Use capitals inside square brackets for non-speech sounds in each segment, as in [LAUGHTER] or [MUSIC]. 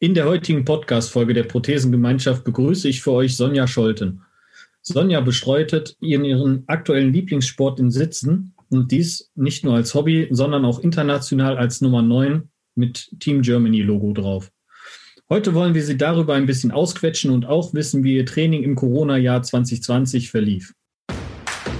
In der heutigen Podcast-Folge der Prothesengemeinschaft begrüße ich für euch Sonja Scholten. Sonja bestreitet ihren, aktuellen Lieblingssport in Sitzen und dies nicht nur als Hobby, sondern auch international als Nummer 9 mit Team Germany Logo drauf. Heute wollen wir Sie darüber ein bisschen ausquetschen und auch wissen, wie Ihr Training im Corona-Jahr 2020 verlief.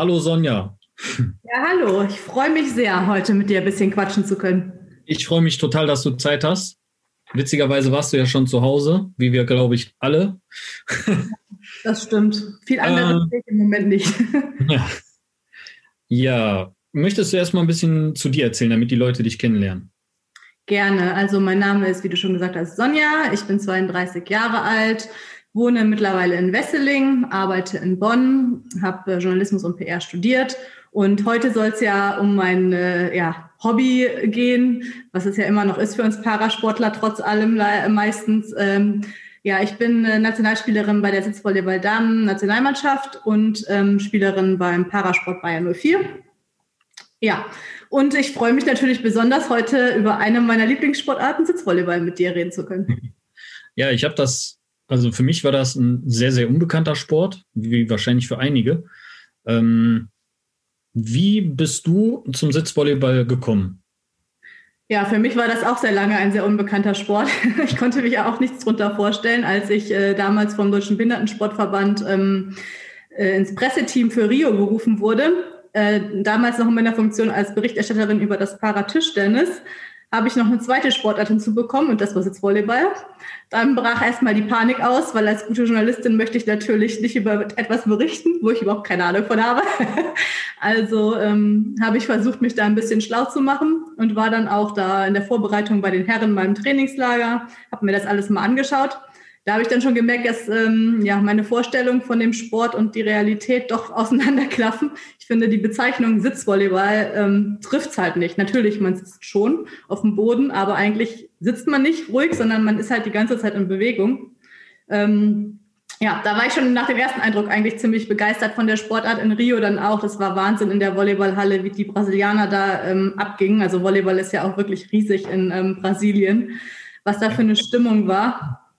Hallo Sonja. Ja, hallo. Ich freue mich sehr, heute mit dir ein bisschen quatschen zu können. Ich freue mich total, dass du Zeit hast. Witzigerweise warst du ja schon zu Hause, wie wir, glaube ich, alle. [LAUGHS] Das stimmt. Viel anderes äh, im Moment nicht. Ja. [LAUGHS] ja. Möchtest du erstmal ein bisschen zu dir erzählen, damit die Leute dich kennenlernen? Gerne. Also mein Name ist, wie du schon gesagt hast, Sonja. Ich bin 32 Jahre alt, wohne mittlerweile in Wesseling, arbeite in Bonn, habe Journalismus und PR studiert und heute soll es ja um mein äh, ja, Hobby gehen, was es ja immer noch ist für uns Parasportler, trotz allem meistens. Ähm, ja, ich bin äh, Nationalspielerin bei der Sitzvolleyball Damen Nationalmannschaft und ähm, Spielerin beim Parasport Bayern 04. Ja, und ich freue mich natürlich besonders heute über eine meiner Lieblingssportarten Sitzvolleyball mit dir reden zu können. Ja, ich habe das, also für mich war das ein sehr, sehr unbekannter Sport, wie wahrscheinlich für einige. Ähm, wie bist du zum Sitzvolleyball gekommen? Ja, für mich war das auch sehr lange ein sehr unbekannter Sport. [LAUGHS] Ich konnte mich auch nichts drunter vorstellen, als ich äh, damals vom Deutschen Behindertensportverband ähm, äh, ins Presseteam für Rio gerufen wurde. Äh, damals noch in meiner Funktion als Berichterstatterin über das Paratischtennis habe ich noch eine zweite Sportart hinzubekommen und das war jetzt Volleyball. Dann brach erstmal die Panik aus, weil als gute Journalistin möchte ich natürlich nicht über etwas berichten, wo ich überhaupt keine Ahnung von habe. [LAUGHS] Also ähm, habe ich versucht, mich da ein bisschen schlau zu machen und war dann auch da in der Vorbereitung bei den Herren beim Trainingslager, habe mir das alles mal angeschaut da habe ich dann schon gemerkt, dass ähm, ja, meine Vorstellung von dem Sport und die Realität doch [LAUGHS] auseinanderklaffen. Ich finde, die Bezeichnung Sitzvolleyball ähm, trifft es halt nicht. Natürlich, man sitzt schon auf dem Boden, aber eigentlich sitzt man nicht ruhig, sondern man ist halt die ganze Zeit in Bewegung. Ähm, ja, da war ich schon nach dem ersten Eindruck eigentlich ziemlich begeistert von der Sportart in Rio dann auch. Das war Wahnsinn in der Volleyballhalle, wie die Brasilianer da ähm, abgingen. Also Volleyball ist ja auch wirklich riesig in ähm, Brasilien. Was da für eine Stimmung war.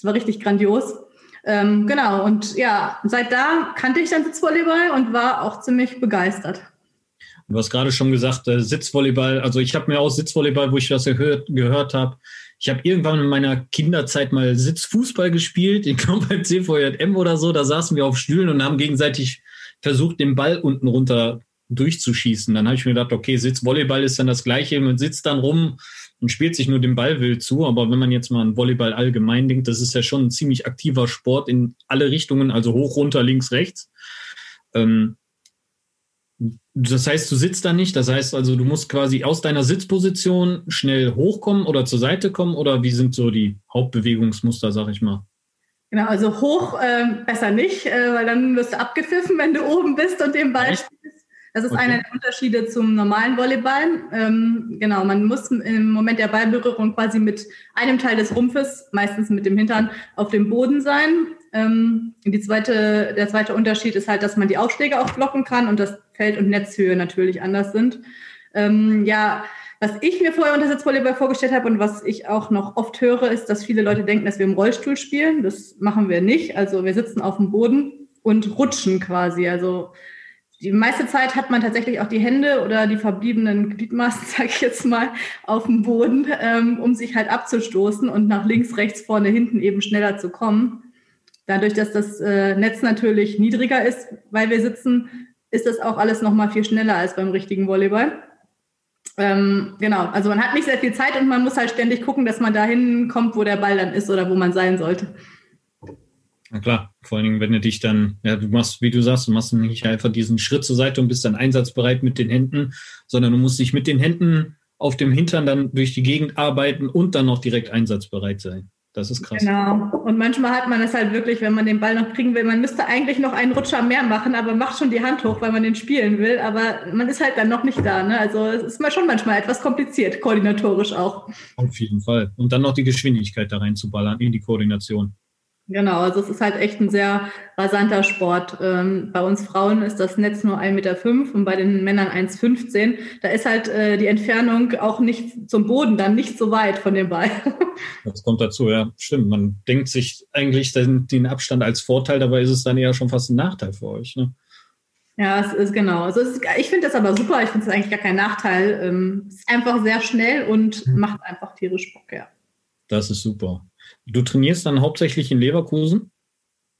Das war richtig grandios. Ähm, genau, und ja, seit da kannte ich dann Sitzvolleyball und war auch ziemlich begeistert. Du hast gerade schon gesagt, äh, Sitzvolleyball, also ich habe mir auch Sitzvolleyball, wo ich das gehört, gehört habe, ich habe irgendwann in meiner Kinderzeit mal Sitzfußball gespielt, ich glaube beim CVJM oder so, da saßen wir auf Stühlen und haben gegenseitig versucht, den Ball unten runter durchzuschießen. Dann habe ich mir gedacht, okay, Sitzvolleyball ist dann das gleiche, man sitzt dann rum und spielt sich nur den Ball wild zu. Aber wenn man jetzt mal an Volleyball allgemein denkt, das ist ja schon ein ziemlich aktiver Sport in alle Richtungen, also hoch, runter, links, rechts. Ähm, das heißt, du sitzt da nicht. Das heißt also, du musst quasi aus deiner Sitzposition schnell hochkommen oder zur Seite kommen. Oder wie sind so die Hauptbewegungsmuster, sag ich mal? Genau, also hoch äh, besser nicht, äh, weil dann wirst du abgepfiffen, wenn du oben bist und den Ball spielst. Das ist okay. einer der Unterschiede zum normalen Volleyball. Ähm, genau, man muss im Moment der Ballberührung quasi mit einem Teil des Rumpfes, meistens mit dem Hintern, auf dem Boden sein. Ähm, die zweite, der zweite Unterschied ist halt, dass man die Aufschläge auch blocken kann und das Feld- und Netzhöhe natürlich anders sind. Ähm, ja, was ich mir vorher unter Sitzvolleyball vorgestellt habe und was ich auch noch oft höre, ist, dass viele Leute denken, dass wir im Rollstuhl spielen. Das machen wir nicht. Also wir sitzen auf dem Boden und rutschen quasi. Also die meiste Zeit hat man tatsächlich auch die Hände oder die verbliebenen Gliedmaßen, [LAUGHS] sage ich jetzt mal, auf dem Boden, ähm, um sich halt abzustoßen und nach links, rechts, vorne, hinten eben schneller zu kommen. Dadurch, dass das äh, Netz natürlich niedriger ist, weil wir sitzen, ist das auch alles noch mal viel schneller als beim richtigen Volleyball. Ähm, genau, also man hat nicht sehr viel Zeit und man muss halt ständig gucken, dass man dahin kommt, wo der Ball dann ist oder wo man sein sollte. Na klar, vor allen Dingen, wenn du dich dann, ja, du machst, wie du sagst, du machst nicht einfach diesen Schritt zur Seite und bist dann einsatzbereit mit den Händen, sondern du musst dich mit den Händen auf dem Hintern dann durch die Gegend arbeiten und dann noch direkt einsatzbereit sein. Das ist krass. Genau. Und manchmal hat man es halt wirklich, wenn man den Ball noch kriegen will, man müsste eigentlich noch einen Rutscher mehr machen, aber macht schon die Hand hoch, weil man den spielen will. Aber man ist halt dann noch nicht da. Ne? Also es ist mal schon manchmal etwas kompliziert, koordinatorisch auch. Auf jeden Fall. Und dann noch die Geschwindigkeit da reinzuballern in die Koordination. Genau, also es ist halt echt ein sehr rasanter Sport. Ähm, bei uns Frauen ist das Netz nur 1,5 Meter und bei den Männern 1,15. Da ist halt äh, die Entfernung auch nicht zum Boden dann nicht so weit von dem Ball. [LAUGHS] Das kommt dazu, ja. Stimmt. Man denkt sich eigentlich den, den Abstand als Vorteil, dabei ist es dann eher schon fast ein Nachteil für euch. Ne? Ja, es ist genau. Also ist, ich finde das aber super. Ich finde es eigentlich gar kein Nachteil. Ähm, es ist einfach sehr schnell und mhm. macht einfach tierisch Bock, ja. Das ist super. Du trainierst dann hauptsächlich in Leverkusen?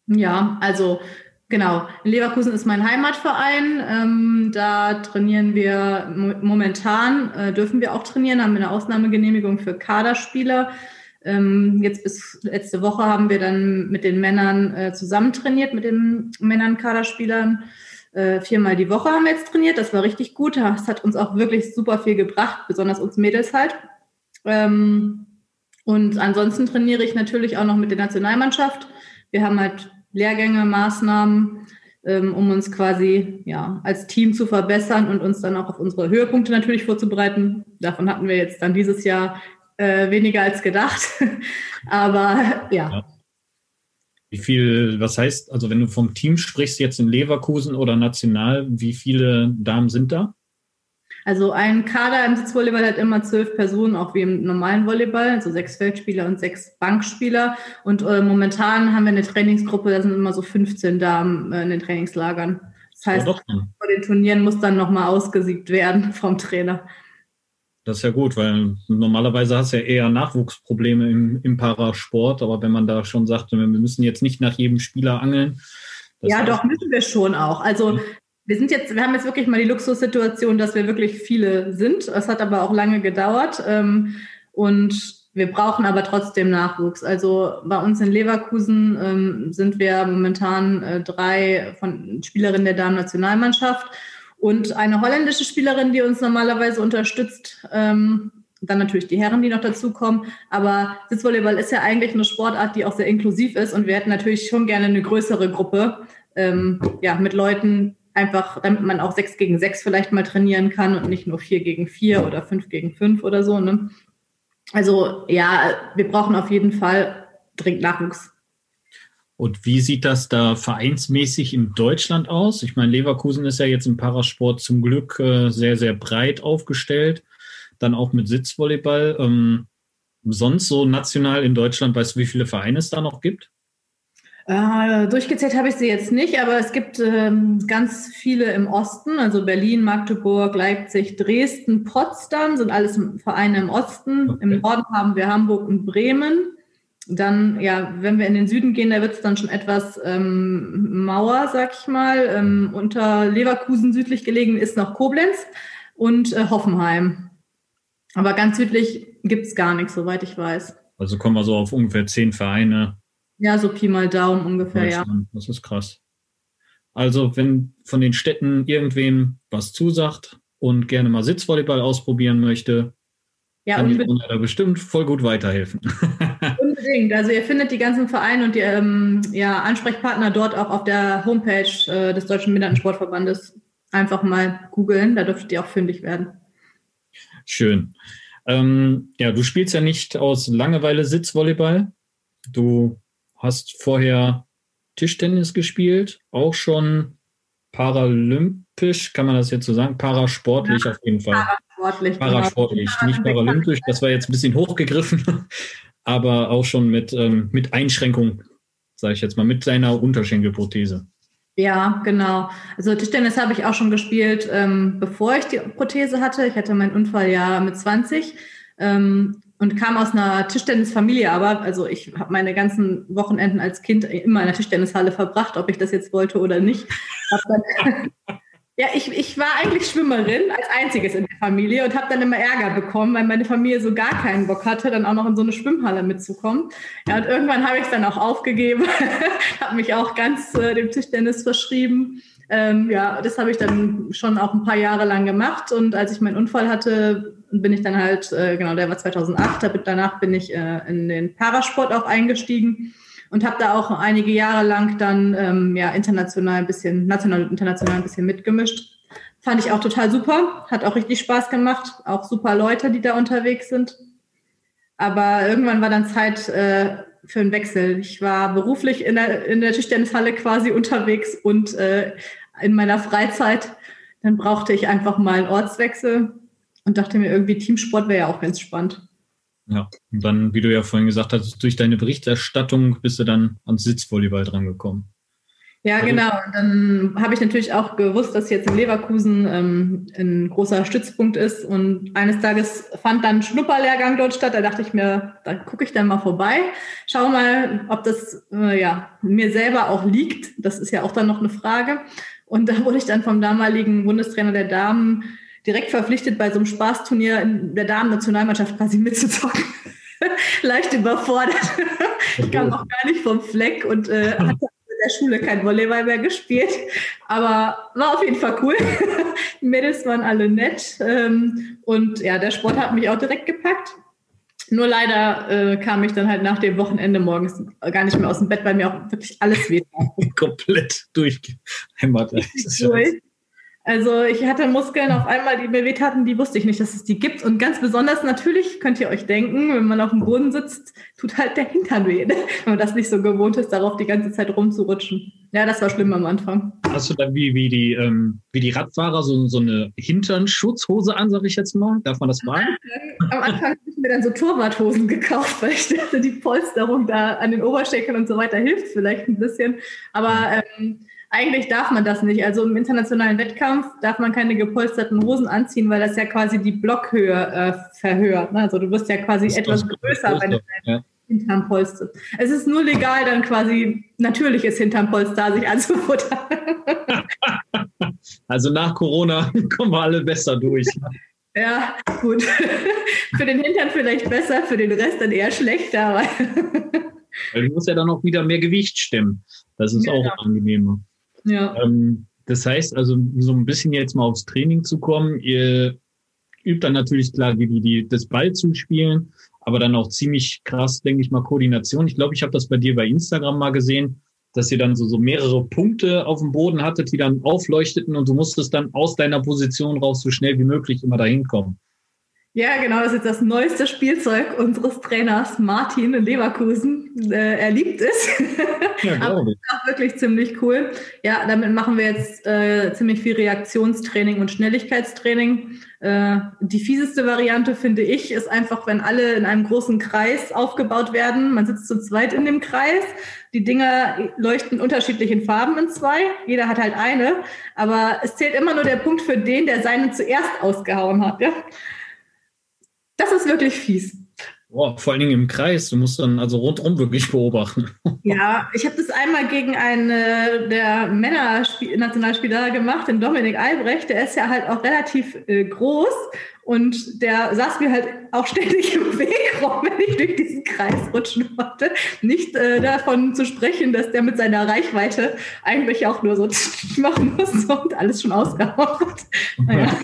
Ja, also genau. Leverkusen ist mein Heimatverein. Ähm, da trainieren wir momentan, äh, dürfen wir auch trainieren, haben eine Ausnahmegenehmigung für Kaderspieler. Ähm, jetzt bis letzte Woche haben wir dann mit den Männern äh, zusammen trainiert, mit den Männern Kaderspielern. Äh, viermal die Woche haben wir jetzt trainiert. Das war richtig gut. Das hat uns auch wirklich super viel gebracht, besonders uns Mädels halt. Ähm, und ansonsten trainiere ich natürlich auch noch mit der Nationalmannschaft. Wir haben halt Lehrgänge, Maßnahmen, ähm, um uns quasi ja, als Team zu verbessern und uns dann auch auf unsere Höhepunkte natürlich vorzubereiten. Davon hatten wir jetzt dann dieses Jahr äh, weniger als gedacht. [LAUGHS] Aber ja. ja. Wie viel, was heißt, also wenn du vom Team sprichst, jetzt in Leverkusen oder national, wie viele Damen sind da? Also ein Kader im Sitzvolleyball hat immer zwölf Personen, auch wie im normalen Volleyball, also sechs Feldspieler und sechs Bankspieler. Und äh, momentan haben wir eine Trainingsgruppe, da sind immer so 15 Damen äh, in den Trainingslagern. Das heißt, ja, vor den Turnieren muss dann nochmal ausgesiebt werden vom Trainer. Das ist ja gut, weil normalerweise hast du ja eher Nachwuchsprobleme im, im Parasport, aber wenn man da schon sagt, wir müssen jetzt nicht nach jedem Spieler angeln. Ja, doch, müssen wir schon auch. Also wir sind jetzt, wir haben jetzt wirklich mal die Luxussituation, dass wir wirklich viele sind. Es hat aber auch lange gedauert. Ähm, und wir brauchen aber trotzdem Nachwuchs. Also bei uns in Leverkusen ähm, sind wir momentan äh, drei von Spielerinnen der Damen-Nationalmannschaft und eine holländische Spielerin, die uns normalerweise unterstützt. Ähm, dann natürlich die Herren, die noch dazukommen. Aber Sitzvolleyball ist ja eigentlich eine Sportart, die auch sehr inklusiv ist. Und wir hätten natürlich schon gerne eine größere Gruppe ähm, ja, mit Leuten, einfach, damit man auch sechs gegen sechs vielleicht mal trainieren kann und nicht nur vier gegen vier oder fünf gegen fünf oder so. Ne? Also ja, wir brauchen auf jeden Fall dringend Nachwuchs. Und wie sieht das da vereinsmäßig in Deutschland aus? Ich meine, Leverkusen ist ja jetzt im Parasport zum Glück äh, sehr, sehr breit aufgestellt. Dann auch mit Sitzvolleyball. Ähm, sonst so national in Deutschland, weißt du, wie viele Vereine es da noch gibt? Äh, durchgezählt habe ich sie jetzt nicht, aber es gibt ähm, ganz viele im Osten, also Berlin, Magdeburg, Leipzig, Dresden, Potsdam sind alles Vereine im Osten. Okay. Im Norden haben wir Hamburg und Bremen. Dann, ja, wenn wir in den Süden gehen, da wird es dann schon etwas ähm, Mauer, sag ich mal. Ähm, unter Leverkusen südlich gelegen ist noch Koblenz und äh, Hoffenheim. Aber ganz südlich gibt es gar nichts, soweit ich weiß. Also kommen wir so auf ungefähr zehn Vereine ja, so Pi mal Daumen ungefähr, ja. Das ist krass. Also, wenn von den Städten irgendwem was zusagt und gerne mal Sitzvolleyball ausprobieren möchte, ja, kann ich da bestimmt voll gut weiterhelfen. [LAUGHS] Unbedingt. Also ihr findet die ganzen Vereine und die ähm, ja, Ansprechpartner dort auch auf der Homepage äh, des Deutschen Behindertensportverbandes. Einfach mal googeln, da dürftet ihr auch fündig werden. Schön. Ähm, ja, du spielst ja nicht aus Langeweile Sitzvolleyball. Du hast vorher Tischtennis gespielt, auch schon paralympisch, kann man das jetzt so sagen? Parasportlich ja, auf jeden Fall. Parasportlich. Genau. Parasportlich, genau. nicht paralympisch, das war jetzt ein bisschen hochgegriffen, [LAUGHS] aber auch schon mit, ähm, mit Einschränkung, sage ich jetzt mal, mit seiner Unterschenkelprothese. Ja, genau. Also Tischtennis habe ich auch schon gespielt, ähm, bevor ich die Prothese hatte. Ich hatte meinen Unfall ja mit 20. Ähm, und kam aus einer Tischtennisfamilie, aber also ich habe meine ganzen Wochenenden als Kind immer in der Tischtennishalle verbracht, ob ich das jetzt wollte oder nicht. [LAUGHS] Ja, ich, ich war eigentlich Schwimmerin als einziges in der Familie und habe dann immer Ärger bekommen, weil meine Familie so gar keinen Bock hatte, dann auch noch in so eine Schwimmhalle mitzukommen. Ja, und irgendwann habe ich es dann auch aufgegeben, [LAUGHS] habe mich auch ganz äh, dem Tischtennis verschrieben. Ähm, ja, das habe ich dann schon auch ein paar Jahre lang gemacht und als ich meinen Unfall hatte, bin ich dann halt, äh, genau, der war 2008, danach bin ich äh, in den Parasport auch eingestiegen und habe da auch einige Jahre lang dann ähm, ja international ein bisschen, national und international ein bisschen mitgemischt. Fand ich auch total super, hat auch richtig Spaß gemacht, auch super Leute, die da unterwegs sind. Aber irgendwann war dann Zeit äh, für einen Wechsel. Ich war beruflich in der, in der Tischtennishalle quasi unterwegs und äh, in meiner Freizeit. Dann brauchte ich einfach mal einen Ortswechsel und dachte mir, irgendwie Teamsport wäre ja auch ganz spannend. Ja, und dann, wie du ja vorhin gesagt hast, durch deine Berichterstattung bist du dann ans Sitzvolleyball drangekommen. Ja, also, genau. Und dann habe ich natürlich auch gewusst, dass jetzt in Leverkusen ähm, ein großer Stützpunkt ist. Und eines Tages fand dann ein Schnupperlehrgang dort statt. Da dachte ich mir, da gucke ich dann mal vorbei. Schau mal, ob das äh, ja, mir selber auch liegt. Das ist ja auch dann noch eine Frage. Und da wurde ich dann vom damaligen Bundestrainer der Damen direkt verpflichtet, bei so einem Spaßturnier in der Damen-Nationalmannschaft quasi mitzuzocken. [LAUGHS] Leicht überfordert. ich kam auch gar nicht vom Fleck und äh, hatte in der Schule kein Volleyball mehr gespielt. Aber war auf jeden Fall cool. [LAUGHS] Die Mädels waren alle nett. Ähm, und ja, der Sport hat mich auch direkt gepackt. Nur leider äh, kam ich dann halt nach dem Wochenende morgens gar nicht mehr aus dem Bett, weil mir auch wirklich alles weh [LAUGHS] Komplett durchgehämmert. Durch. Also ich hatte Muskeln auf einmal, die mir wehtaten, die wusste ich nicht, dass es die gibt. Und ganz besonders natürlich könnt ihr euch denken, wenn man auf dem Boden sitzt, tut halt der Hintern weh, [LAUGHS] wenn man das nicht so gewohnt ist, darauf die ganze Zeit rumzurutschen. Ja, das war schlimm am Anfang. Hast du da wie, wie, die, ähm, wie die Radfahrer so, so eine Hinternschutzhose an, sag ich jetzt mal? Darf man das machen? Am Anfang habe ich mir dann so Torwarthosen gekauft, weil ich dachte, die Polsterung da an den Oberschenkeln und so weiter hilft vielleicht ein bisschen. Aber ähm, eigentlich darf man das nicht. Also im internationalen Wettkampf darf man keine gepolsterten Hosen anziehen, weil das ja quasi die Blockhöhe äh, verhöhert. Ne? Also du wirst ja quasi etwas größer, wenn du ja. Hintern polsterst. Es ist nur legal, dann quasi natürliches Hinternpolster sich anzufuttern. [LAUGHS] also nach Corona [LAUGHS] kommen wir alle besser durch. Ja, gut. [LAUGHS] für den Hintern vielleicht besser, für den Rest dann eher schlechter. Weil du musst ja dann auch wieder mehr Gewicht stemmen. Das ist genau. auch angenehmer. Ja. Ähm, das heißt also, so ein bisschen jetzt mal aufs Training zu kommen, ihr übt dann natürlich klar, wie die, die das Ball zu spielen, aber dann auch ziemlich krass, denke ich mal, Koordination. Ich glaube, ich habe das bei dir bei Instagram mal gesehen, dass ihr dann so, so mehrere Punkte auf dem Boden hattet, die dann aufleuchteten und du musstest dann aus deiner Position raus so schnell wie möglich immer dahin kommen. Ja, genau, das ist das neueste Spielzeug unseres Trainers Martin in Leverkusen. Äh, er liebt es. [LAUGHS] Ja, Aber ist auch wirklich ziemlich cool. Ja, damit machen wir jetzt äh, ziemlich viel Reaktionstraining und Schnelligkeitstraining. Äh, die fieseste Variante, finde ich, ist einfach, wenn alle in einem großen Kreis aufgebaut werden. Man sitzt zu zweit in dem Kreis. Die Dinger leuchten unterschiedlich in Farben in zwei. Jeder hat halt eine. Aber es zählt immer nur der Punkt für den, der seine zuerst ausgehauen hat. Ja? Das ist wirklich fies. Boah, vor allen Dingen im Kreis. Du musst dann also rundum wirklich beobachten. Ja, ich habe das einmal gegen einen äh, der Männer-Nationalspieler gemacht, den Dominik Albrecht. Der ist ja halt auch relativ äh, groß und der saß mir halt auch ständig im Weg rum, wenn ich durch diesen Kreis rutschen wollte. Nicht äh, davon zu sprechen, dass der mit seiner Reichweite eigentlich auch nur so [LAUGHS] machen muss und alles schon ausgehauen hat. [LAUGHS] Naja.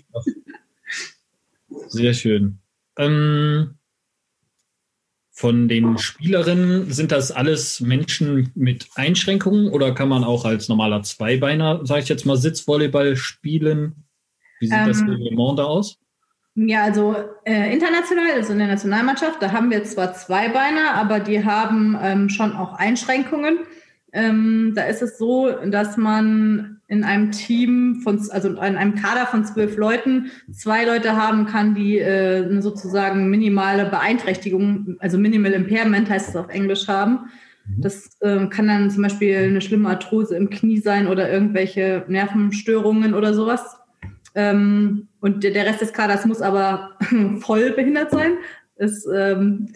Sehr schön. Ähm, von den Spielerinnen sind das alles Menschen mit Einschränkungen oder kann man auch als normaler Zweibeiner, sage ich jetzt mal, Sitzvolleyball spielen? Wie sieht ähm, das Reglement da aus? Ja, also äh, international, also in der Nationalmannschaft, da haben wir zwar Zweibeiner, aber die haben ähm, schon auch Einschränkungen. Ähm, da ist es so, dass man in einem Team von, also in einem Kader von zwölf Leuten zwei Leute haben kann, die äh, sozusagen minimale Beeinträchtigung, also Minimal Impairment heißt es auf Englisch haben. Mhm. Das äh, kann dann zum Beispiel eine schlimme Arthrose im Knie sein oder irgendwelche Nervenstörungen oder sowas. Ähm, und der, der Rest des Kaders muss aber [LAUGHS] voll behindert sein. Es ähm,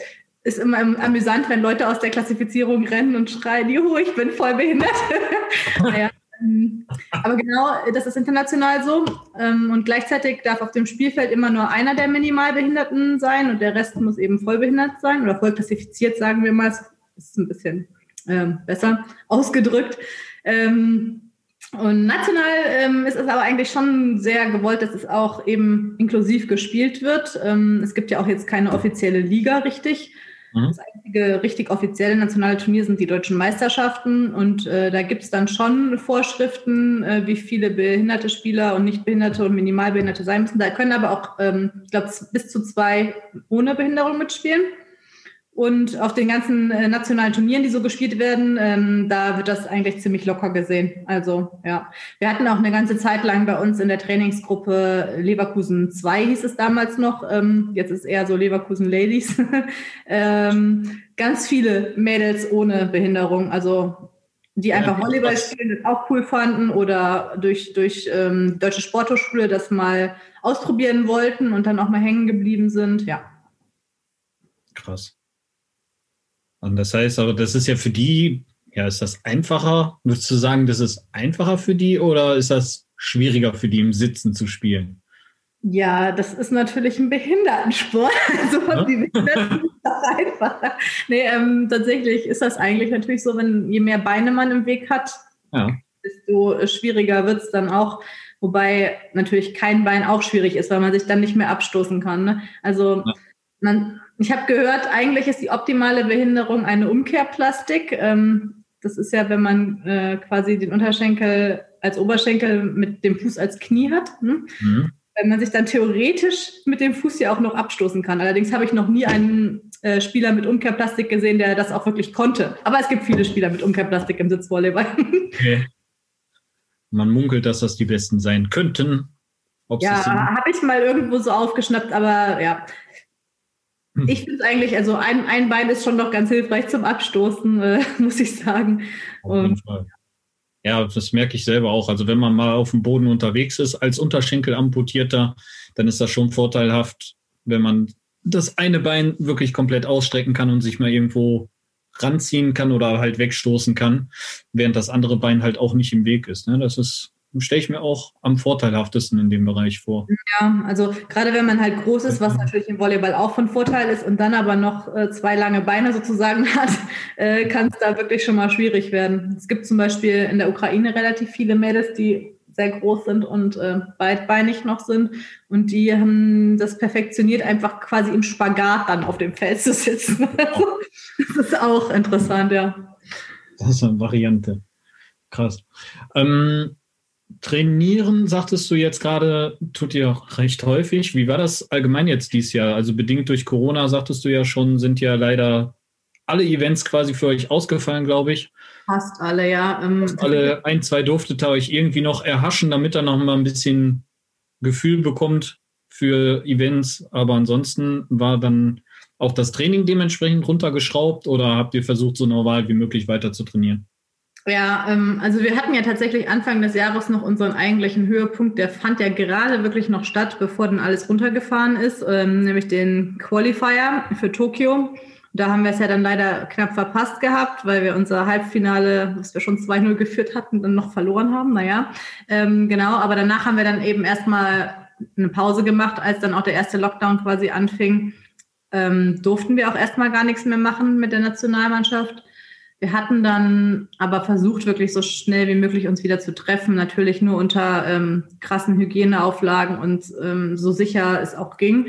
ist immer amüsant, wenn Leute aus der Klassifizierung rennen und schreien, juhu, ich bin voll behindert. [LAUGHS] naja, ähm, aber genau, das ist international so. Ähm, und gleichzeitig darf auf dem Spielfeld immer nur einer der Minimalbehinderten sein und der Rest muss eben vollbehindert sein oder voll klassifiziert, sagen wir mal. Das ist ein bisschen ähm, besser ausgedrückt. Und national ist es aber eigentlich schon sehr gewollt, dass es auch eben inklusiv gespielt wird. Es gibt ja auch jetzt keine offizielle Liga richtig. Mhm. Das einzige richtig offizielle nationale Turnier sind die deutschen Meisterschaften und äh, da gibt es dann schon Vorschriften, äh, wie viele behinderte Spieler und Nichtbehinderte und Minimalbehinderte sein müssen. Da können aber auch, ähm, ich glaube, bis zu zwei ohne Behinderung mitspielen. Und auf den ganzen äh, nationalen Turnieren, die so gespielt werden, ähm, da wird das eigentlich ziemlich locker gesehen. Also ja, wir hatten auch eine ganze Zeit lang bei uns in der Trainingsgruppe Leverkusen 2 hieß es damals noch. Ähm, jetzt ist eher so Leverkusen Ladies. [LAUGHS] ähm, ganz viele Mädels ohne Behinderung, also die einfach ja, Volleyball spielen, das auch cool fanden oder durch, durch ähm, Deutsche Sporthochschule das mal ausprobieren wollten und dann auch mal hängen geblieben sind. Ja. Krass. Und das heißt aber, das ist ja für die, ja, ist das einfacher? Würdest du sagen, das ist einfacher für die oder ist das schwieriger für die im Sitzen zu spielen? Ja, das ist natürlich ein Behindertensport. [LAUGHS] Also ja? die Behinderten ist auch einfacher. Nee, ähm, tatsächlich ist das eigentlich natürlich so, wenn je mehr Beine man im Weg hat, ja. desto schwieriger wird es dann auch. Wobei natürlich kein Bein auch schwierig ist, weil man sich dann nicht mehr abstoßen kann. Ne? Also ja. man, ich habe gehört, eigentlich ist die optimale Behinderung eine Umkehrplastik. Ähm, das ist ja, wenn man äh, quasi den Unterschenkel als Oberschenkel mit dem Fuß als Knie hat. Hm? Mhm. Wenn man sich dann theoretisch mit dem Fuß ja auch noch abstoßen kann. Allerdings habe ich noch nie einen äh, Spieler mit Umkehrplastik gesehen, der das auch wirklich konnte. Aber es gibt viele Spieler mit Umkehrplastik im Sitzvolleyball. [LAUGHS] Okay. Man munkelt, dass das die besten sein könnten. Ob's ja, habe ich mal irgendwo so aufgeschnappt, aber ja. Ich [LAUGHS] finde es eigentlich, also ein, ein Bein ist schon noch ganz hilfreich zum Abstoßen, äh, [LAUGHS] muss ich sagen. Auf jeden Fall. Ja, das merke ich selber auch. Also wenn man mal auf dem Boden unterwegs ist als Unterschenkelamputierter, dann ist das schon vorteilhaft, wenn man das eine Bein wirklich komplett ausstrecken kann und sich mal irgendwo ranziehen kann oder halt wegstoßen kann, während das andere Bein halt auch nicht im Weg ist. Ne? Das ist stelle ich mir auch am vorteilhaftesten in dem Bereich vor. Ja, also gerade wenn man halt groß ist, was natürlich im Volleyball auch von Vorteil ist und dann aber noch äh, zwei lange Beine sozusagen [LAUGHS] hat, äh, kann es da wirklich schon mal schwierig werden. Es gibt zum Beispiel in der Ukraine relativ viele Mädels, die sehr groß sind und äh, beidbeinig noch sind. Und die haben das perfektioniert, einfach quasi im Spagat dann auf dem Feld zu sitzen. [LAUGHS] Das ist auch interessant, ja. Das ist eine Variante. Krass. Ähm, Trainieren, sagtest du jetzt gerade, tut ihr auch recht häufig. Wie war das allgemein jetzt dieses Jahr? Also bedingt durch Corona, sagtest du ja schon, sind ja leider alle Events quasi für euch ausgefallen, glaube ich. Fast alle, ja. Ähm, Fast alle, ein, zwei durftet ihr euch irgendwie noch erhaschen, damit er noch mal ein bisschen Gefühl bekommt für Events. Aber ansonsten war dann auch das Training dementsprechend runtergeschraubt oder habt ihr versucht, so normal wie möglich weiter zu trainieren? Ja, ähm, also wir hatten ja tatsächlich Anfang des Jahres noch unseren eigentlichen Höhepunkt. Der fand ja gerade wirklich noch statt, bevor dann alles runtergefahren ist, ähm, nämlich den Qualifier für Tokio. Da haben wir es ja dann leider knapp verpasst gehabt, weil wir unser Halbfinale, was wir schon 2-0 geführt hatten, dann noch verloren haben. Naja, ähm, genau. Aber danach haben wir dann eben erstmal eine Pause gemacht, als dann auch der erste Lockdown quasi anfing. Ähm, durften wir auch erstmal gar nichts mehr machen mit der Nationalmannschaft. Wir hatten dann aber versucht, wirklich so schnell wie möglich uns wieder zu treffen. Natürlich nur unter ähm, krassen Hygieneauflagen und ähm, so sicher es auch ging.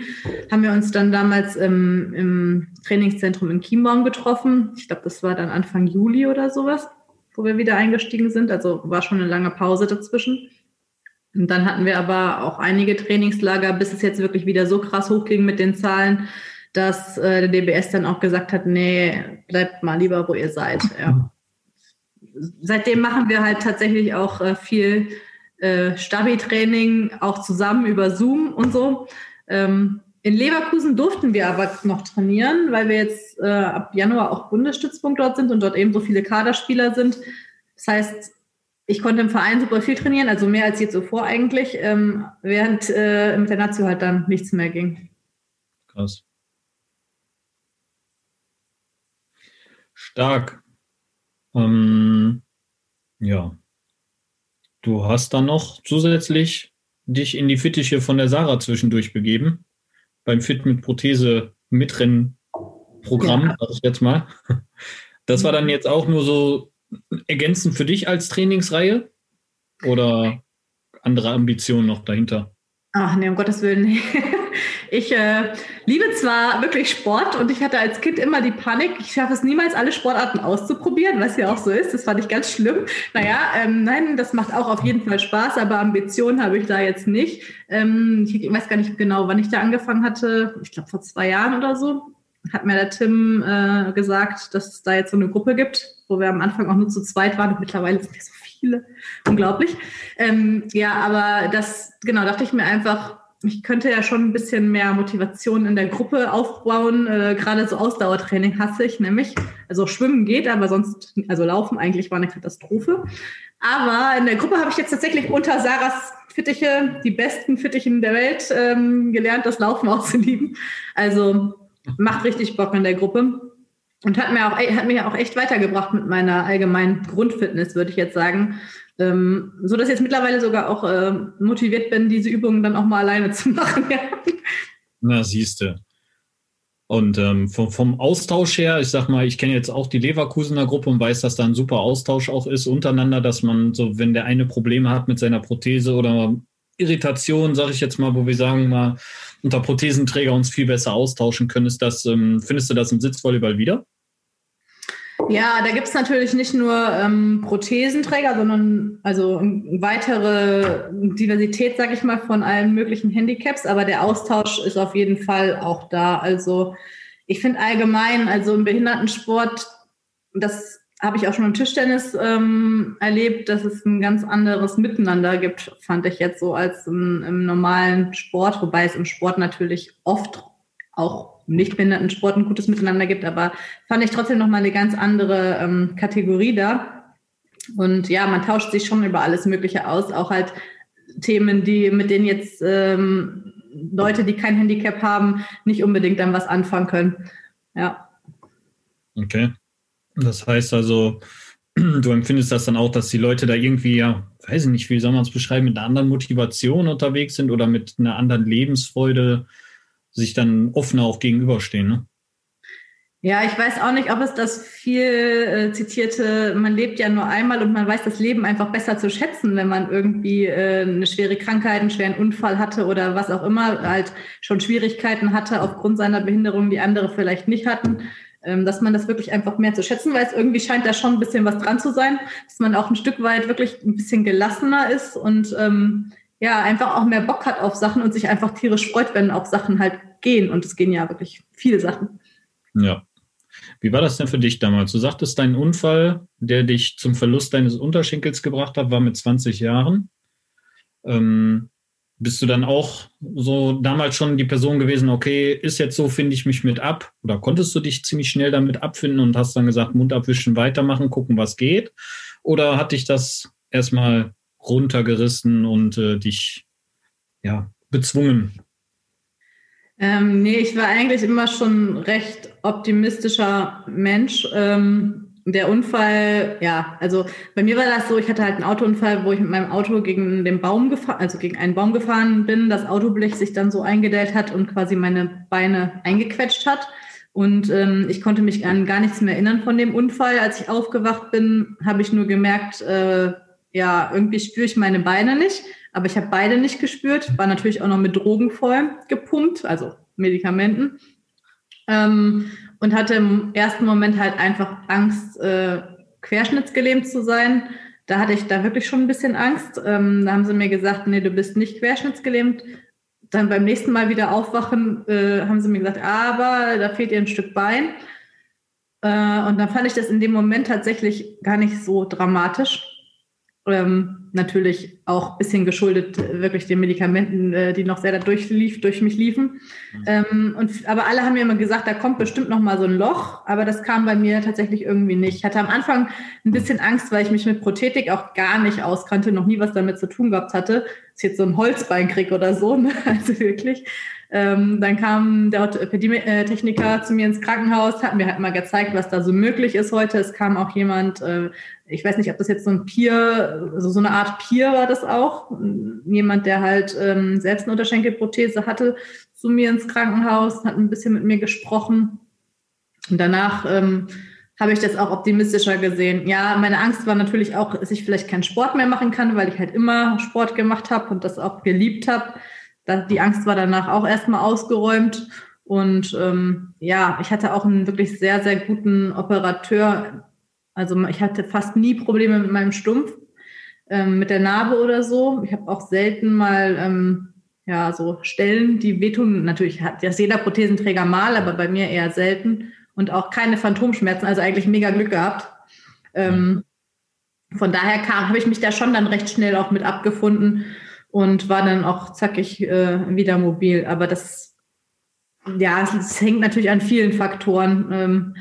Haben wir uns dann damals ähm, im Trainingszentrum in Chiembaum getroffen. Ich glaube, das war dann Anfang Juli oder sowas, wo wir wieder eingestiegen sind. Also war schon eine lange Pause dazwischen. Und dann hatten wir aber auch einige Trainingslager, bis es jetzt wirklich wieder so krass hochging mit den Zahlen, dass äh, der DBS dann auch gesagt hat, nee, bleibt mal lieber, wo ihr seid. Ja. Seitdem machen wir halt tatsächlich auch äh, viel äh, Stabi-Training, auch zusammen über Zoom und so. Ähm, in Leverkusen durften wir aber noch trainieren, weil wir jetzt äh, ab Januar auch Bundesstützpunkt dort sind und dort eben so viele Kaderspieler sind. Das heißt, ich konnte im Verein super viel trainieren, also mehr als je zuvor eigentlich, ähm, während äh, mit der Nazio halt dann nichts mehr ging. Krass. Stark. Ähm, ja. Du hast dann noch zusätzlich dich in die Fittiche von der Sarah zwischendurch begeben. Beim Fit mit Prothese Mitrennprogramm, ja. sag ich jetzt mal. Das war dann jetzt auch nur so ergänzend für dich als Trainingsreihe? oder andere Ambitionen noch dahinter? Ach nee, um Gottes Willen. Ich äh, liebe zwar wirklich Sport und ich hatte als Kind immer die Panik, ich schaffe es niemals, alle Sportarten auszuprobieren, was ja auch so ist. Das fand ich ganz schlimm. Naja, ähm, nein, das macht auch auf jeden Fall Spaß, aber Ambitionen habe ich da jetzt nicht. Ähm, ich weiß gar nicht genau, wann ich da angefangen hatte. Ich glaube vor zwei Jahren oder so hat mir der Tim äh, gesagt, dass es da jetzt so eine Gruppe gibt, wo wir am Anfang auch nur zu zweit waren und mittlerweile sind wir so viele. Unglaublich. Ähm, ja, aber das, genau, dachte ich mir einfach, ich könnte ja schon ein bisschen mehr Motivation in der Gruppe aufbauen. Äh, Gerade so Ausdauertraining hasse ich nämlich. Also Schwimmen geht, aber sonst, also Laufen eigentlich war eine Katastrophe. Aber in der Gruppe habe ich jetzt tatsächlich unter Sarahs Fittiche, die besten Fittichen der Welt, ähm, gelernt, das Laufen auch zu lieben. Also macht richtig Bock in der Gruppe. Und hat mir auch, hat mir auch echt weitergebracht mit meiner allgemeinen Grundfitness, würde ich jetzt sagen. Ähm, so dass ich jetzt mittlerweile sogar auch äh, motiviert bin, diese Übungen dann auch mal alleine zu machen. [LAUGHS] Ja. Na, siehste. Und ähm, vom, vom, Austausch her, ich sag mal, ich kenne jetzt auch die Leverkusener Gruppe und weiß, dass da ein super Austausch auch ist untereinander, dass man so, wenn der eine Probleme hat mit seiner Prothese oder Irritation, sage ich jetzt mal, wo wir sagen mal, unter Prothesenträger uns viel besser austauschen können, ist das, ähm, findest du das im Sitzvolleyball wieder? Ja, da gibt es natürlich nicht nur ähm, Prothesenträger, sondern also weitere Diversität, sage ich mal, von allen möglichen Handicaps. Aber der Austausch ist auf jeden Fall auch da. Also ich finde allgemein, also im Behindertensport, das habe ich auch schon im Tischtennis ähm, erlebt, dass es ein ganz anderes Miteinander gibt, fand ich jetzt so als im, im normalen Sport, wobei es im Sport natürlich oft auch nicht behinderten Sport ein gutes Miteinander gibt, aber fand ich trotzdem nochmal eine ganz andere ähm, Kategorie da. Und ja, man tauscht sich schon über alles Mögliche aus, auch halt Themen, die mit denen jetzt ähm, Leute, die kein Handicap haben, nicht unbedingt dann was anfangen können. Ja. Okay. Das heißt also, du empfindest das dann auch, dass die Leute da irgendwie, ja, weiß ich nicht, wie soll man es beschreiben, mit einer anderen Motivation unterwegs sind oder mit einer anderen Lebensfreude sich dann offener auch gegenüberstehen. Ne? Ja, ich weiß auch nicht, ob es das viel äh, zitierte, man lebt ja nur einmal und man weiß das Leben einfach besser zu schätzen, wenn man irgendwie äh, eine schwere Krankheit, einen schweren Unfall hatte oder was auch immer, halt schon Schwierigkeiten hatte aufgrund seiner Behinderung, die andere vielleicht nicht hatten, ähm, dass man das wirklich einfach mehr zu schätzen weiß. Irgendwie scheint da schon ein bisschen was dran zu sein, dass man auch ein Stück weit wirklich ein bisschen gelassener ist und ähm, ja, einfach auch mehr Bock hat auf Sachen und sich einfach tierisch freut, wenn auch Sachen halt gehen. Und es gehen ja wirklich viele Sachen. Ja. Wie war das denn für dich damals? Du sagtest, dein Unfall, der dich zum Verlust deines Unterschenkels gebracht hat, war mit 20 Jahren. Ähm, bist du dann auch so damals schon die Person gewesen, okay, ist jetzt so, finde ich mich mit ab? Oder konntest du dich ziemlich schnell damit abfinden und hast dann gesagt, Mund abwischen, weitermachen, gucken, was geht? Oder hat dich das erstmal runtergerissen und äh, dich ja, bezwungen? Ähm, nee, ich war eigentlich immer schon recht optimistischer Mensch. Ähm, der Unfall, ja, also bei mir war das so, ich hatte halt einen Autounfall, wo ich mit meinem Auto gegen den Baum gefahren, also gegen einen Baum gefahren bin, das Autoblech sich dann so eingedellt hat und quasi meine Beine eingequetscht hat. Und ähm, ich konnte mich an gar nichts mehr erinnern von dem Unfall. Als ich aufgewacht bin, habe ich nur gemerkt, äh, ja, irgendwie spüre ich meine Beine nicht, aber ich habe beide nicht gespürt, war natürlich auch noch mit Drogen voll gepumpt, also Medikamenten. Ähm, und hatte im ersten Moment halt einfach Angst, äh, querschnittsgelähmt zu sein. Da hatte ich da wirklich schon ein bisschen Angst. Ähm, da haben sie mir gesagt, nee, du bist nicht querschnittsgelähmt. Dann beim nächsten Mal wieder aufwachen, äh, haben sie mir gesagt, aber da fehlt ihr ein Stück Bein. Äh, und dann fand ich das in dem Moment tatsächlich gar nicht so dramatisch. Ähm, natürlich auch ein bisschen geschuldet äh, wirklich den Medikamenten, äh, die noch sehr dadurch lief, durch mich liefen. Mhm. Ähm, und, aber alle haben mir immer gesagt, da kommt bestimmt noch mal so ein Loch, aber das kam bei mir tatsächlich irgendwie nicht. Ich hatte am Anfang ein bisschen Angst, weil ich mich mit Prothetik auch gar nicht auskannte, noch nie was damit zu tun gehabt hatte, dass ich jetzt so ein Holzbein krieg oder so, [LAUGHS] ne? also wirklich. Ähm, dann kam der Orthopädie-Techniker zu mir ins Krankenhaus, hat mir halt mal gezeigt, was da so möglich ist heute. Es kam auch jemand, äh, ich weiß nicht, ob das jetzt so ein Peer, also so eine Art Peer war das auch, jemand, der halt ähm, selbst eine Unterschenkelprothese hatte, zu mir ins Krankenhaus, hat ein bisschen mit mir gesprochen. Und danach ähm, habe ich das auch optimistischer gesehen. Ja, meine Angst war natürlich auch, dass ich vielleicht keinen Sport mehr machen kann, weil ich halt immer Sport gemacht habe und das auch geliebt habe. Die Angst war danach auch erstmal ausgeräumt. Und ähm, ja, ich hatte auch einen wirklich sehr, sehr guten Operateur. Also ich hatte fast nie Probleme mit meinem Stumpf, ähm, mit der Narbe oder so. Ich habe auch selten mal ähm, ja so Stellen, die wehtun. Natürlich hat das jeder Prothesenträger mal, aber bei mir eher selten und auch keine Phantomschmerzen, also eigentlich mega Glück gehabt. Ähm, von daher habe ich mich da schon dann recht schnell auch mit abgefunden und war dann auch zackig äh, wieder mobil. Aber das, ja, es hängt natürlich an vielen Faktoren. Ähm,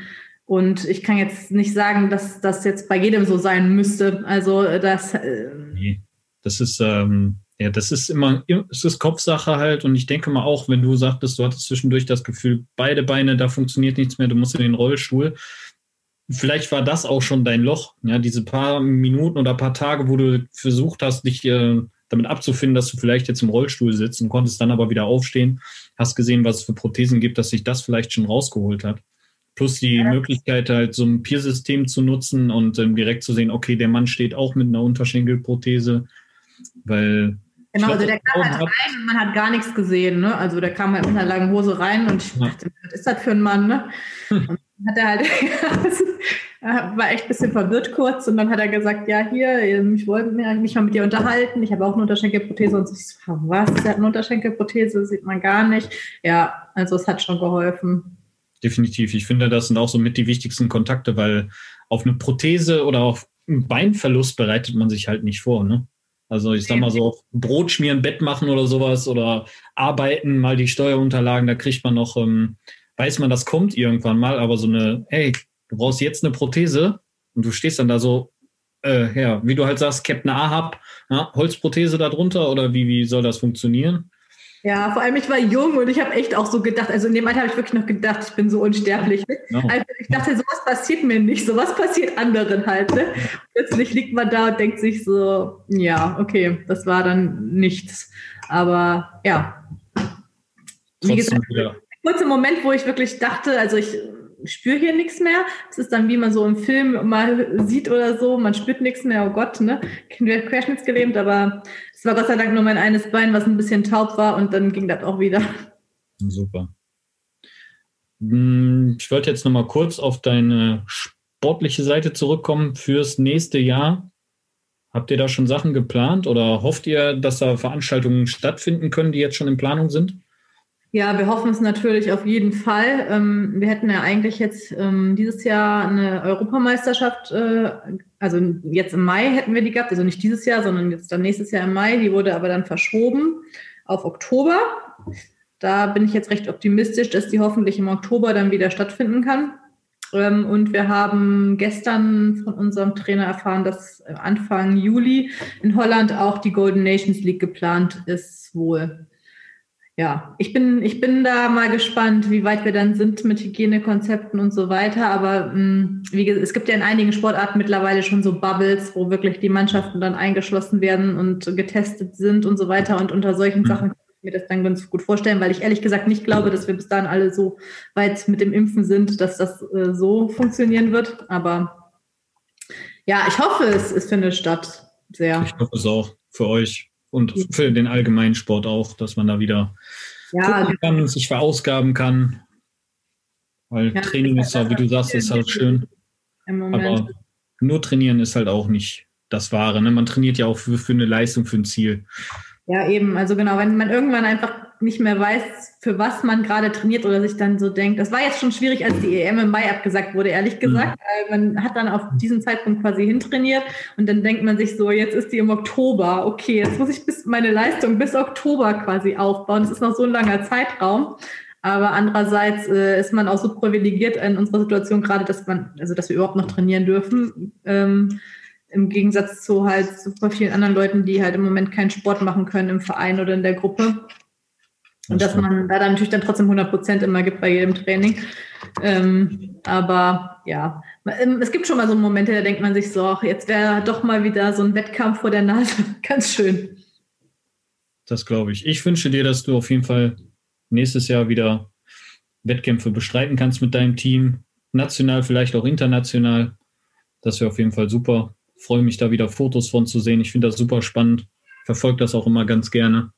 und ich kann jetzt nicht sagen, dass das jetzt bei jedem so sein müsste. Also das. Äh, nee, das ist ähm, ja, das ist immer, es ist Kopfsache halt. Und ich denke mal auch, wenn du sagtest, du hattest zwischendurch das Gefühl, beide Beine, da funktioniert nichts mehr, du musst in den Rollstuhl. Vielleicht war das auch schon dein Loch, ja, diese paar Minuten oder paar Tage, wo du versucht hast, dich äh, damit abzufinden, dass du vielleicht jetzt im Rollstuhl sitzt und konntest dann aber wieder aufstehen, hast gesehen, was es für Prothesen gibt, dass sich das vielleicht schon rausgeholt hat. Plus die ja. Möglichkeit, halt so ein Peer-System zu nutzen und ähm, direkt zu sehen, okay, der Mann steht auch mit einer Unterschenkelprothese, weil Genau, also der kam halt rein und man hat gar nichts gesehen. Ne? Also der kam halt mit einer langen Hose rein und ich dachte, was ist das für ein Mann? Ne? [LAUGHS] Und dann hat er halt, [LAUGHS] war echt ein bisschen verwirrt kurz und dann hat er gesagt, ja hier, ich wollte mich mal mit dir unterhalten. Ich habe auch eine Unterschenkelprothese und ich so, was, der hat eine Unterschenkelprothese, sieht man gar nicht. Ja, also es hat schon geholfen. Definitiv. Ich finde, das sind auch so mit die wichtigsten Kontakte, weil auf eine Prothese oder auf einen Beinverlust bereitet man sich halt nicht vor. Ne? Also ich sag mal so, Brot schmieren, Bett machen oder sowas oder arbeiten, mal die Steuerunterlagen, da kriegt man noch, ähm, weiß man, das kommt irgendwann mal, aber so eine, hey, du brauchst jetzt eine Prothese und du stehst dann da so, äh, ja, wie du halt sagst, Captain Ahab, ja, Holzprothese darunter oder wie, wie soll das funktionieren? Ja, vor allem ich war jung und ich habe echt auch so gedacht, also in dem Alter habe ich wirklich noch gedacht, ich bin so unsterblich. No. Also ich dachte, sowas passiert mir nicht, sowas passiert anderen halt. Ne? Plötzlich liegt man da und denkt sich so, ja, okay, das war dann nichts. Aber ja, wie gesagt, kurzer Moment, wo ich wirklich dachte, also ich spüre hier nichts mehr. Es ist dann, wie man so im Film mal sieht oder so, man spürt nichts mehr, oh Gott, ne? Kind wäre querschnittsgelähmt, aber es war Gott sei Dank nur mein eines Bein, was ein bisschen taub war und dann ging das auch wieder. Super. Hm, ich wollte jetzt nochmal kurz auf deine sportliche Seite zurückkommen fürs nächste Jahr. Habt ihr da schon Sachen geplant oder hofft ihr, dass da Veranstaltungen stattfinden können, die jetzt schon in Planung sind? Ja, wir hoffen es natürlich auf jeden Fall. Ähm, wir hätten ja eigentlich jetzt ähm, dieses Jahr eine Europameisterschaft, äh, also jetzt im Mai hätten wir die gehabt, also nicht dieses Jahr, sondern jetzt dann nächstes Jahr im Mai. Die wurde aber dann verschoben auf Oktober. Da bin ich jetzt recht optimistisch, dass die hoffentlich im Oktober dann wieder stattfinden kann. Ähm, und wir haben gestern von unserem Trainer erfahren, dass Anfang Juli in Holland auch die Golden Nations League geplant ist wohl ja, ich bin, ich bin da mal gespannt, wie weit wir dann sind mit Hygienekonzepten und so weiter. Aber mh, hm, wie gesagt, es gibt ja in einigen Sportarten mittlerweile schon so Bubbles, wo wirklich die Mannschaften dann eingeschlossen werden und getestet sind und so weiter. Und unter solchen mhm. Sachen kann ich mir das dann ganz gut vorstellen, weil ich ehrlich gesagt nicht glaube, dass wir bis dahin alle so weit mit dem Impfen sind, dass das äh, so funktionieren wird. Aber ja, ich hoffe, es, es findet statt. Sehr. Ich hoffe es auch für euch und für den allgemeinen Sport auch, dass man da wieder ja, gucken kann und sich verausgaben kann. Weil ja, Training ist ja, wie du sagst, ist halt schön. Aber nur trainieren ist halt auch nicht das Wahre. Ne? Man trainiert ja auch für, für eine Leistung, für ein Ziel. Ja, eben. Also genau, wenn man irgendwann einfach nicht mehr weiß, für was man gerade trainiert oder sich dann so denkt. Das war jetzt schon schwierig, als die EM im Mai abgesagt wurde, ehrlich mhm. gesagt. Mhm. Man hat dann auf diesen Zeitpunkt quasi hintrainiert und dann denkt man sich so, jetzt ist die im Oktober. Okay, jetzt muss ich bis meine Leistung bis Oktober quasi aufbauen. Das ist noch so ein langer Zeitraum. Aber andererseits äh, ist man auch so privilegiert in unserer Situation gerade, dass man, also dass wir überhaupt noch trainieren dürfen. Ähm, im Gegensatz zu halt super vielen anderen Leuten, die halt im Moment keinen Sport machen können im Verein oder in der Gruppe. Und dass man da dann natürlich dann trotzdem 100 Prozent immer gibt bei jedem Training. Ähm, aber ja, ähm, es gibt schon mal so Momente, da denkt man sich so, ach, jetzt wäre doch mal wieder so ein Wettkampf vor der Nase. [LAUGHS] Ganz schön. Das glaube ich. Ich wünsche dir, dass du auf jeden Fall nächstes Jahr wieder Wettkämpfe bestreiten kannst mit deinem Team national, vielleicht auch international. Das wäre auf jeden Fall super. Freue mich da wieder Fotos von zu sehen. Ich finde das super spannend. Verfolge das auch immer ganz gerne.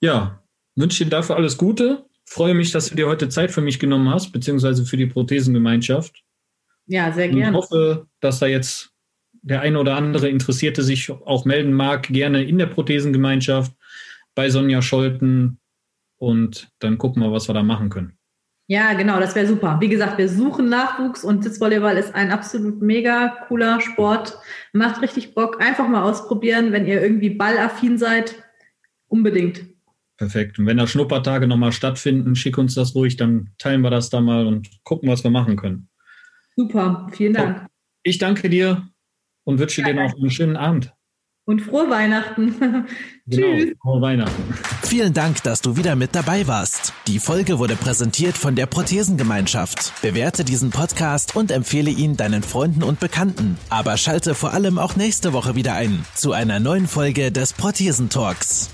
Ja, wünsche dir dafür alles Gute. Freue mich, dass du dir heute Zeit für mich genommen hast, beziehungsweise für die Prothesengemeinschaft. Ja, sehr gerne. Ich hoffe, dass da jetzt der eine oder andere Interessierte sich auch melden mag, gerne in der Prothesengemeinschaft bei Sonja Scholten. Und dann gucken wir, was wir da machen können. Ja, genau, das wäre super. Wie gesagt, wir suchen Nachwuchs und Sitzvolleyball ist ein absolut mega cooler Sport. Macht richtig Bock. Einfach mal ausprobieren, wenn ihr irgendwie ballaffin seid. Unbedingt. Perfekt. Und wenn da Schnuppertage nochmal stattfinden, schick uns das ruhig, dann teilen wir das da mal und gucken, was wir machen können. Super, vielen Dank. Ich danke dir und wünsche ja, dir noch einen schönen Abend. Und frohe Weihnachten. [LAUGHS] genau, Tschüss. Frohe Weihnachten. Vielen Dank, dass du wieder mit dabei warst. Die Folge wurde präsentiert von der Prothesengemeinschaft. Bewerte diesen Podcast und empfehle ihn deinen Freunden und Bekannten. Aber schalte vor allem auch nächste Woche wieder ein zu einer neuen Folge des Prothesentalks.